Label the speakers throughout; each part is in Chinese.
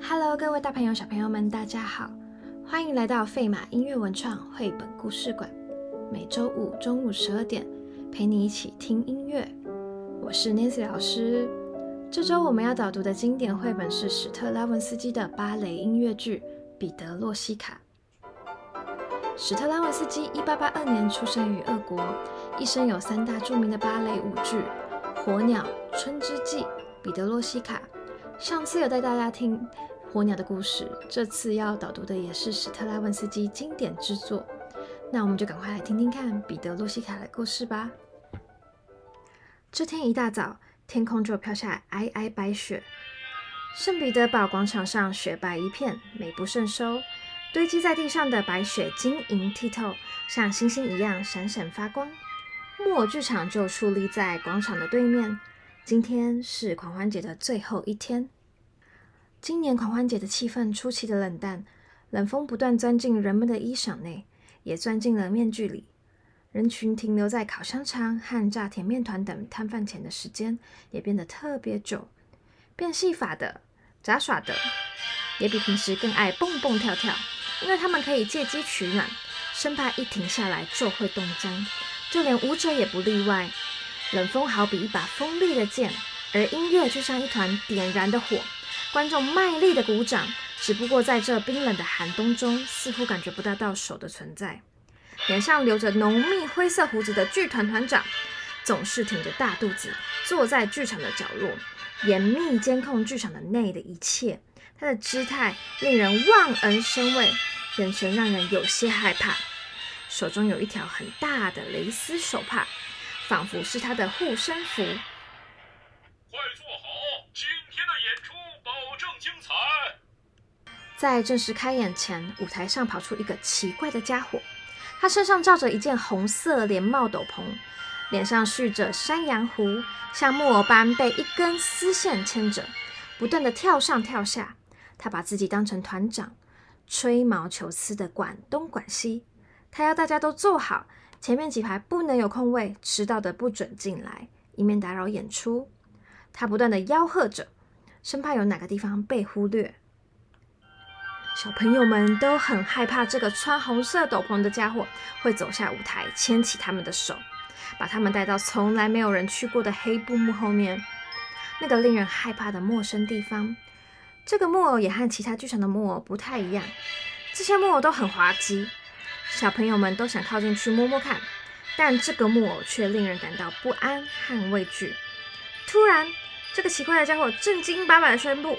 Speaker 1: Hello，各位大朋友、小朋友们，大家好，欢迎来到费马音乐文创绘本故事馆。每周五中午十二点，陪你一起听音乐。我是 Nancy 老师。这周我们要导读的经典绘本是史特拉文斯基的芭蕾音乐剧《彼得洛西卡》。史特拉文斯基一八八二年出生于俄国，一生有三大著名的芭蕾舞剧：《火鸟》《春之祭》《彼得洛西卡》。上次有带大家听。火鸟的故事，这次要导读的也是史特拉文斯基经典之作。那我们就赶快来听听看彼得洛西卡的故事吧。这天一大早，天空就飘下皑皑白雪，圣彼得堡广场上雪白一片，美不胜收。堆积在地上的白雪晶莹剔透，像星星一样闪闪发光。木偶剧场就矗立在广场的对面。今天是狂欢节的最后一天。今年狂欢节的气氛出奇的冷淡，冷风不断钻进人们的衣裳内，也钻进了面具里。人群停留在烤香肠和炸甜面团等摊贩前的时间也变得特别久。变戏法的、杂耍的，也比平时更爱蹦蹦跳跳，因为他们可以借机取暖，生怕一停下来就会冻僵。就连舞者也不例外。冷风好比一把锋利的剑，而音乐就像一团点燃的火。观众卖力的鼓掌，只不过在这冰冷的寒冬中，似乎感觉不到到手的存在。脸上留着浓密灰色胡子的剧团团长，总是挺着大肚子坐在剧场的角落，严密监控剧场的内的一切。他的姿态令人望而生畏，眼神让人有些害怕。手中有一条很大的蕾丝手帕，仿佛是他的护身符。
Speaker 2: 快坐好，今天的演出。保证精彩！
Speaker 1: 在正式开演前，舞台上跑出一个奇怪的家伙，他身上罩着一件红色连帽斗篷，脸上蓄着山羊胡，像木偶般被一根丝线牵着，不断的跳上跳下。他把自己当成团长，吹毛求疵的管东管西。他要大家都坐好，前面几排不能有空位，迟到的不准进来，以免打扰演出。他不断的吆喝着。生怕有哪个地方被忽略，小朋友们都很害怕这个穿红色斗篷的家伙会走下舞台，牵起他们的手，把他们带到从来没有人去过的黑布幕后面，那个令人害怕的陌生地方。这个木偶也和其他剧场的木偶不太一样，这些木偶都很滑稽，小朋友们都想靠近去摸摸看，但这个木偶却令人感到不安和畏惧。突然。这个奇怪的家伙正经八百的宣布：“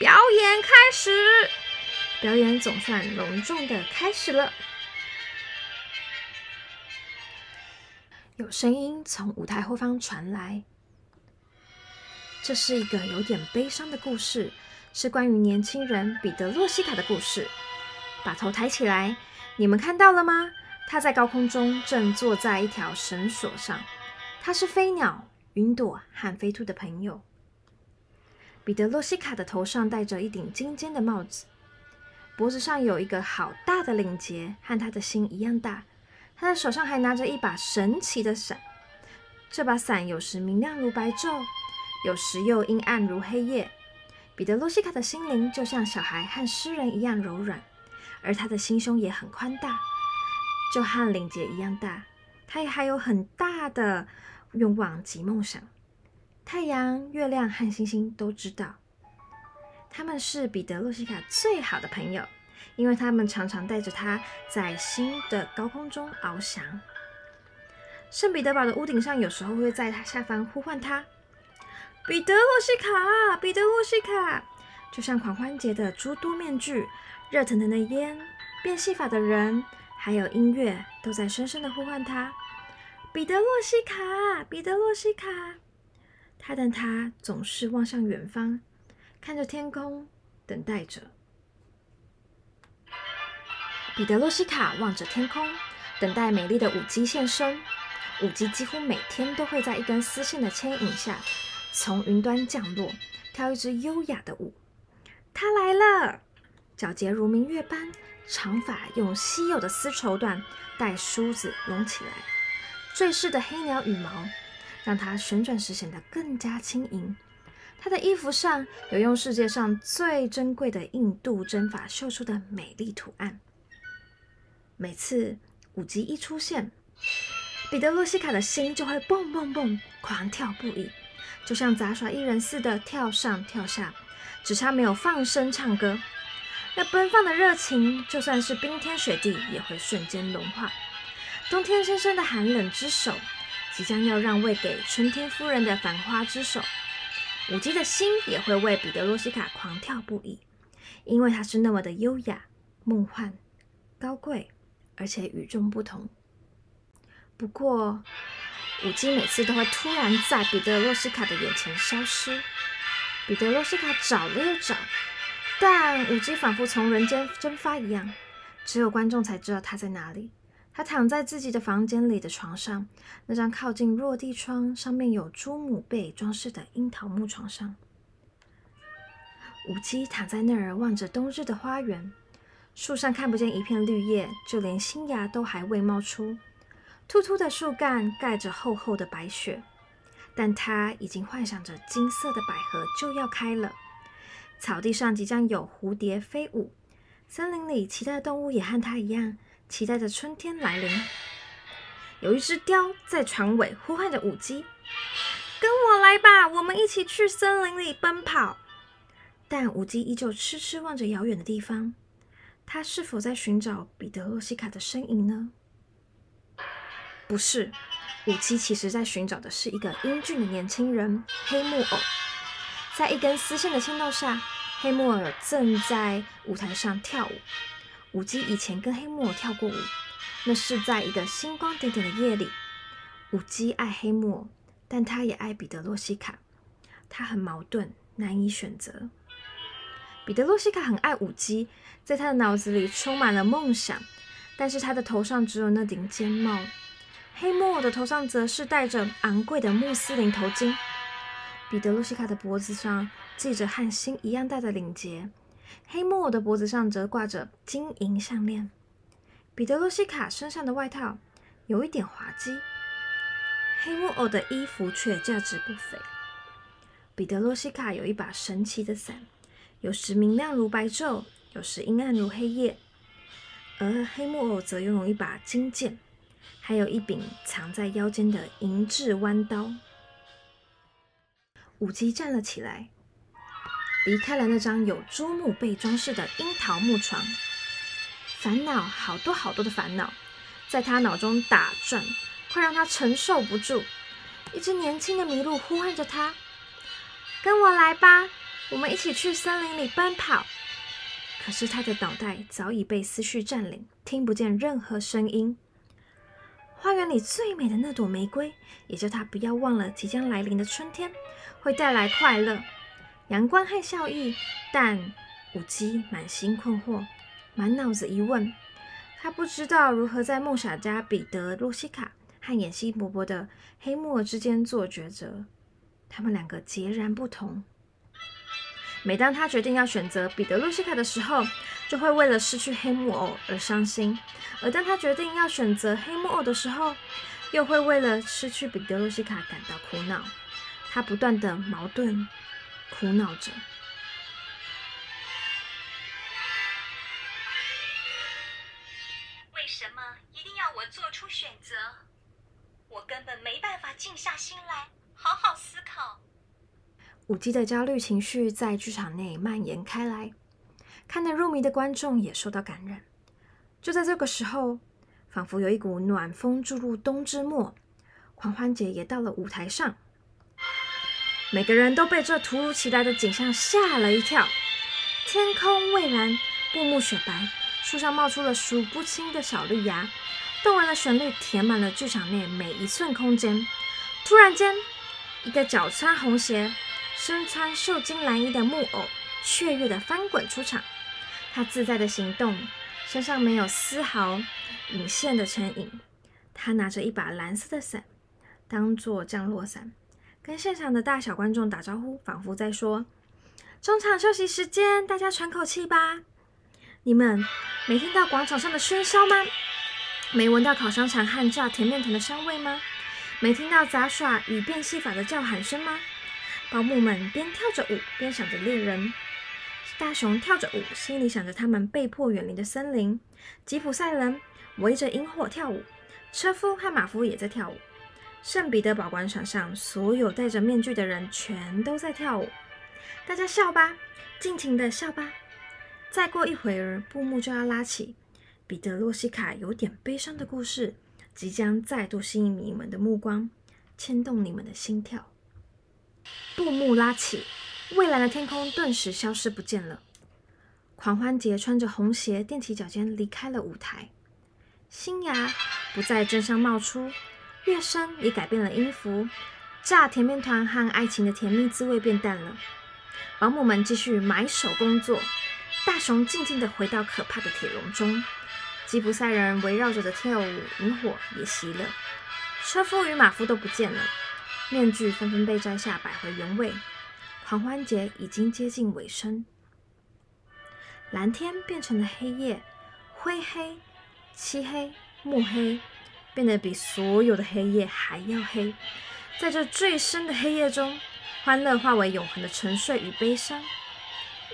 Speaker 1: 表演开始！”表演总算隆重的开始了。有声音从舞台后方传来，这是一个有点悲伤的故事，是关于年轻人彼得洛西卡的故事。把头抬起来，你们看到了吗？他在高空中正坐在一条绳索上，他是飞鸟。云朵和飞兔的朋友，彼得洛西卡的头上戴着一顶尖尖的帽子，脖子上有一个好大的领结，和他的心一样大。他的手上还拿着一把神奇的伞，这把伞有时明亮如白昼，有时又阴暗如黑夜。彼得洛西卡的心灵就像小孩和诗人一样柔软，而他的心胸也很宽大，就和领结一样大。他也还有很大的。愿望及梦想，太阳、月亮和星星都知道，他们是彼得洛西卡最好的朋友，因为他们常常带着他在新的高空中翱翔。圣彼得堡的屋顶上有时候会在他下方呼唤他：“彼得洛西卡，彼得洛西卡！”就像狂欢节的诸多面具、热腾腾的烟、变戏法的人，还有音乐，都在深深的呼唤他。彼得洛西卡，彼得洛西卡，他但他总是望向远方，看着天空，等待着。彼得洛西卡望着天空，等待美丽的舞姬现身。舞姬几乎每天都会在一根丝线的牵引下，从云端降落，跳一支优雅的舞。他来了，皎洁如明月般，长发用稀有的丝绸缎带梳子拢起来。坠饰的黑鸟羽毛，让它旋转时显得更加轻盈。他的衣服上有用世界上最珍贵的印度针法绣出的美丽图案。每次舞姬一出现，彼得洛西卡的心就会蹦蹦蹦狂跳不已，就像杂耍艺人似的跳上跳下，只差没有放声唱歌。那奔放的热情，就算是冰天雪地也会瞬间融化。冬天深深的寒冷之手，即将要让位给春天夫人的繁花之手。舞姬的心也会为彼得罗西卡狂跳不已，因为她是那么的优雅、梦幻、高贵，而且与众不同。不过，舞姬每次都会突然在彼得罗西卡的眼前消失。彼得罗西卡找了又找，但舞姬仿佛从人间蒸发一样，只有观众才知道他在哪里。他躺在自己的房间里的床上，那张靠近落地窗、上面有朱母贝装饰的樱桃木床上。舞姬躺在那儿，望着冬日的花园，树上看不见一片绿叶，就连新芽都还未冒出。秃秃的树干盖着厚厚的白雪，但他已经幻想着金色的百合就要开了。草地上即将有蝴蝶飞舞，森林里其他的动物也和它一样。期待着春天来临。有一只雕在船尾呼唤着舞姬：“跟我来吧，我们一起去森林里奔跑。”但舞姬依旧痴痴望着遥远的地方。他是否在寻找彼得洛西卡的身影呢？不是，舞姬其实在寻找的是一个英俊的年轻人黑木偶。在一根丝线的牵动下，黑木偶正在舞台上跳舞。舞姬以前跟黑木偶跳过舞，那是在一个星光点点的夜里。舞姬爱黑木偶，但她也爱彼得洛西卡。她很矛盾，难以选择。彼得洛西卡很爱舞姬，在他的脑子里充满了梦想，但是他的头上只有那顶尖帽。黑木偶的头上则是戴着昂贵的穆斯林头巾。彼得洛西卡的脖子上系着和心一样大的领结。黑木偶的脖子上则挂着金银项链，彼得罗西卡身上的外套有一点滑稽，黑木偶的衣服却价值不菲。彼得罗西卡有一把神奇的伞，有时明亮如白昼，有时阴暗如黑夜，而黑木偶则拥有一把金剑，还有一柄藏在腰间的银质弯刀。舞姬站了起来。离开了那张有珠木被装饰的樱桃木床，烦恼好多好多的烦恼在他脑中打转，快让他承受不住。一只年轻的麋鹿呼唤着他：“跟我来吧，我们一起去森林里奔跑。”可是他的脑袋早已被思绪占领，听不见任何声音。花园里最美的那朵玫瑰，也叫他不要忘了即将来临的春天会带来快乐。阳光和笑意，但舞姬满心困惑，满脑子疑问。他不知道如何在梦想家彼得洛西卡和野心勃勃的黑木耳之间做抉择。他们两个截然不同。每当他决定要选择彼得洛西卡的时候，就会为了失去黑木偶而伤心；而当他决定要选择黑木偶的时候，又会为了失去彼得洛西卡感到苦恼。他不断的矛盾。苦恼着，
Speaker 3: 为什么一定要我做出选择？我根本没办法静下心来好好思考。
Speaker 1: 舞姬的焦虑情绪在剧场内蔓延开来，看得入迷的观众也受到感染。就在这个时候，仿佛有一股暖风注入冬之末，狂欢节也到了舞台上。每个人都被这突如其来的景象吓了一跳。天空蔚蓝，布幕雪白，树上冒出了数不清的小绿芽，动人的旋律填满了剧场内每一寸空间。突然间，一个脚穿红鞋、身穿绣金蓝衣的木偶雀跃地翻滚出场。他自在的行动，身上没有丝毫隐线的成影。他拿着一把蓝色的伞，当做降落伞。跟现场的大小观众打招呼，仿佛在说：“中场休息时间，大家喘口气吧。”你们没听到广场上的喧嚣吗？没闻到烤香肠和炸甜面团的香味吗？没听到杂耍与变戏法的叫喊声吗？保姆们边跳着舞边想着猎人。大熊跳着舞，心里想着他们被迫远离的森林。吉普赛人围着萤火跳舞，车夫和马夫也在跳舞。圣彼得堡广场上，所有戴着面具的人全都在跳舞。大家笑吧，尽情的笑吧。再过一会儿，布幕就要拉起。彼得洛西卡有点悲伤的故事，即将再度吸引你们的目光，牵动你们的心跳。布幕拉起，蔚蓝的天空顿时消失不见了。狂欢节穿着红鞋，踮起脚尖离开了舞台。新芽不再争相冒出。乐声也改变了音符，炸甜面团和爱情的甜蜜滋味变淡了。保姆们继续埋手工作，大熊静静地回到可怕的铁笼中。吉普赛人围绕着的跳舞萤火也熄了，车夫与马夫都不见了，面具纷纷被摘下，摆回原位。狂欢节已经接近尾声，蓝天变成了黑夜，灰黑、漆黑、墨黑。变得比所有的黑夜还要黑，在这最深的黑夜中，欢乐化为永恒的沉睡与悲伤。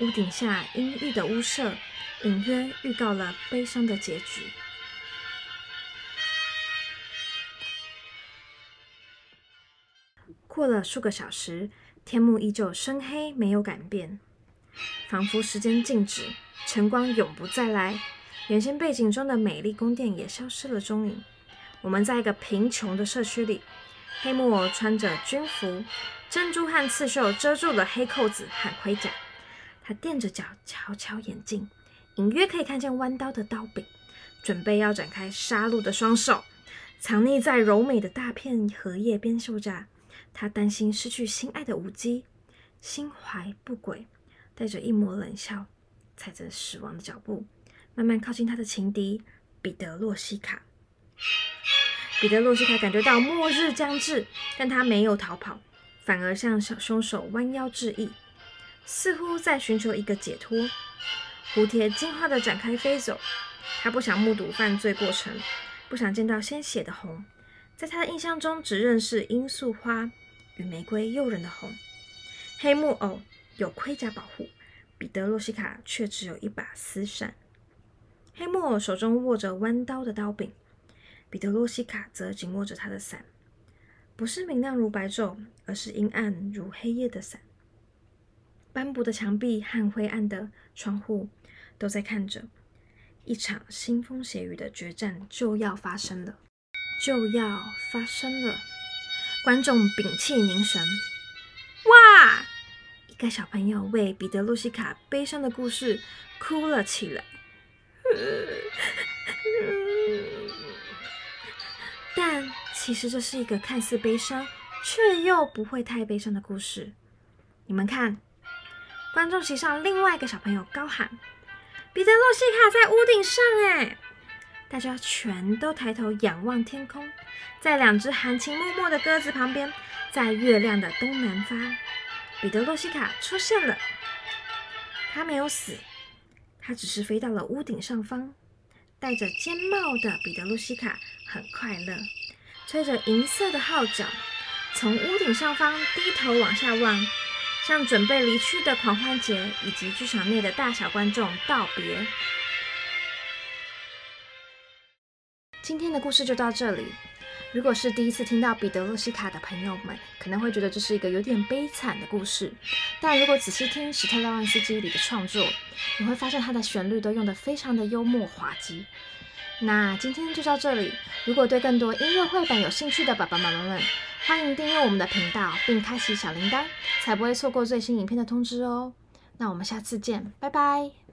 Speaker 1: 屋顶下阴郁的屋舍，隐约预告了悲伤的结局。过了数个小时，天幕依旧深黑，没有改变，仿佛时间静止，晨光永不再来。原先背景中的美丽宫殿也消失了踪影。我们在一个贫穷的社区里，黑木偶穿着军服，珍珠和刺绣遮住了黑扣子和盔甲。他垫着脚，悄悄演进，隐约可以看见弯刀的刀柄，准备要展开杀戮的双手。藏匿在柔美的大片荷叶边绣着，他担心失去心爱的舞姬，心怀不轨，带着一抹冷笑，踩着死亡的脚步，慢慢靠近他的情敌彼得洛西卡。彼得·洛西卡感觉到末日将至，但他没有逃跑，反而向小凶手弯腰致意，似乎在寻求一个解脱。蝴蝶惊慌地展开飞走，他不想目睹犯罪过程，不想见到鲜血的红。在他的印象中，只认识罂粟花与玫瑰诱人的红。黑木偶有盔甲保护，彼得·洛西卡却只有一把丝伞。黑木偶手中握着弯刀的刀柄。彼得·洛西卡则紧握着他的伞，不是明亮如白昼，而是阴暗如黑夜的伞。斑驳的墙壁和灰暗的窗户都在看着一场腥风血雨的决战就要发生了，就要发生了。观众屏气凝神，哇！一个小朋友为彼得·洛西卡悲伤的故事哭了起来。但其实这是一个看似悲伤，却又不会太悲伤的故事。你们看，观众席上另外一个小朋友高喊：“彼得·洛西卡在屋顶上！”哎，大家全都抬头仰望天空，在两只含情脉脉的鸽子旁边，在月亮的东南方，彼得·洛西卡出现了。他没有死，他只是飞到了屋顶上方。戴着尖帽的彼得·洛西卡很快乐，吹着银色的号角，从屋顶上方低头往下望，向准备离去的狂欢节以及剧场内的大小观众道别。今天的故事就到这里。如果是第一次听到彼得·洛西卡的朋友们，可能会觉得这是一个有点悲惨的故事。但如果仔细听史特拉万斯基里的创作，你会发现他的旋律都用得非常的幽默滑稽。那今天就到这里。如果对更多音乐绘本有兴趣的爸爸妈妈们，欢迎订阅我们的频道，并开启小铃铛，才不会错过最新影片的通知哦。那我们下次见，拜拜。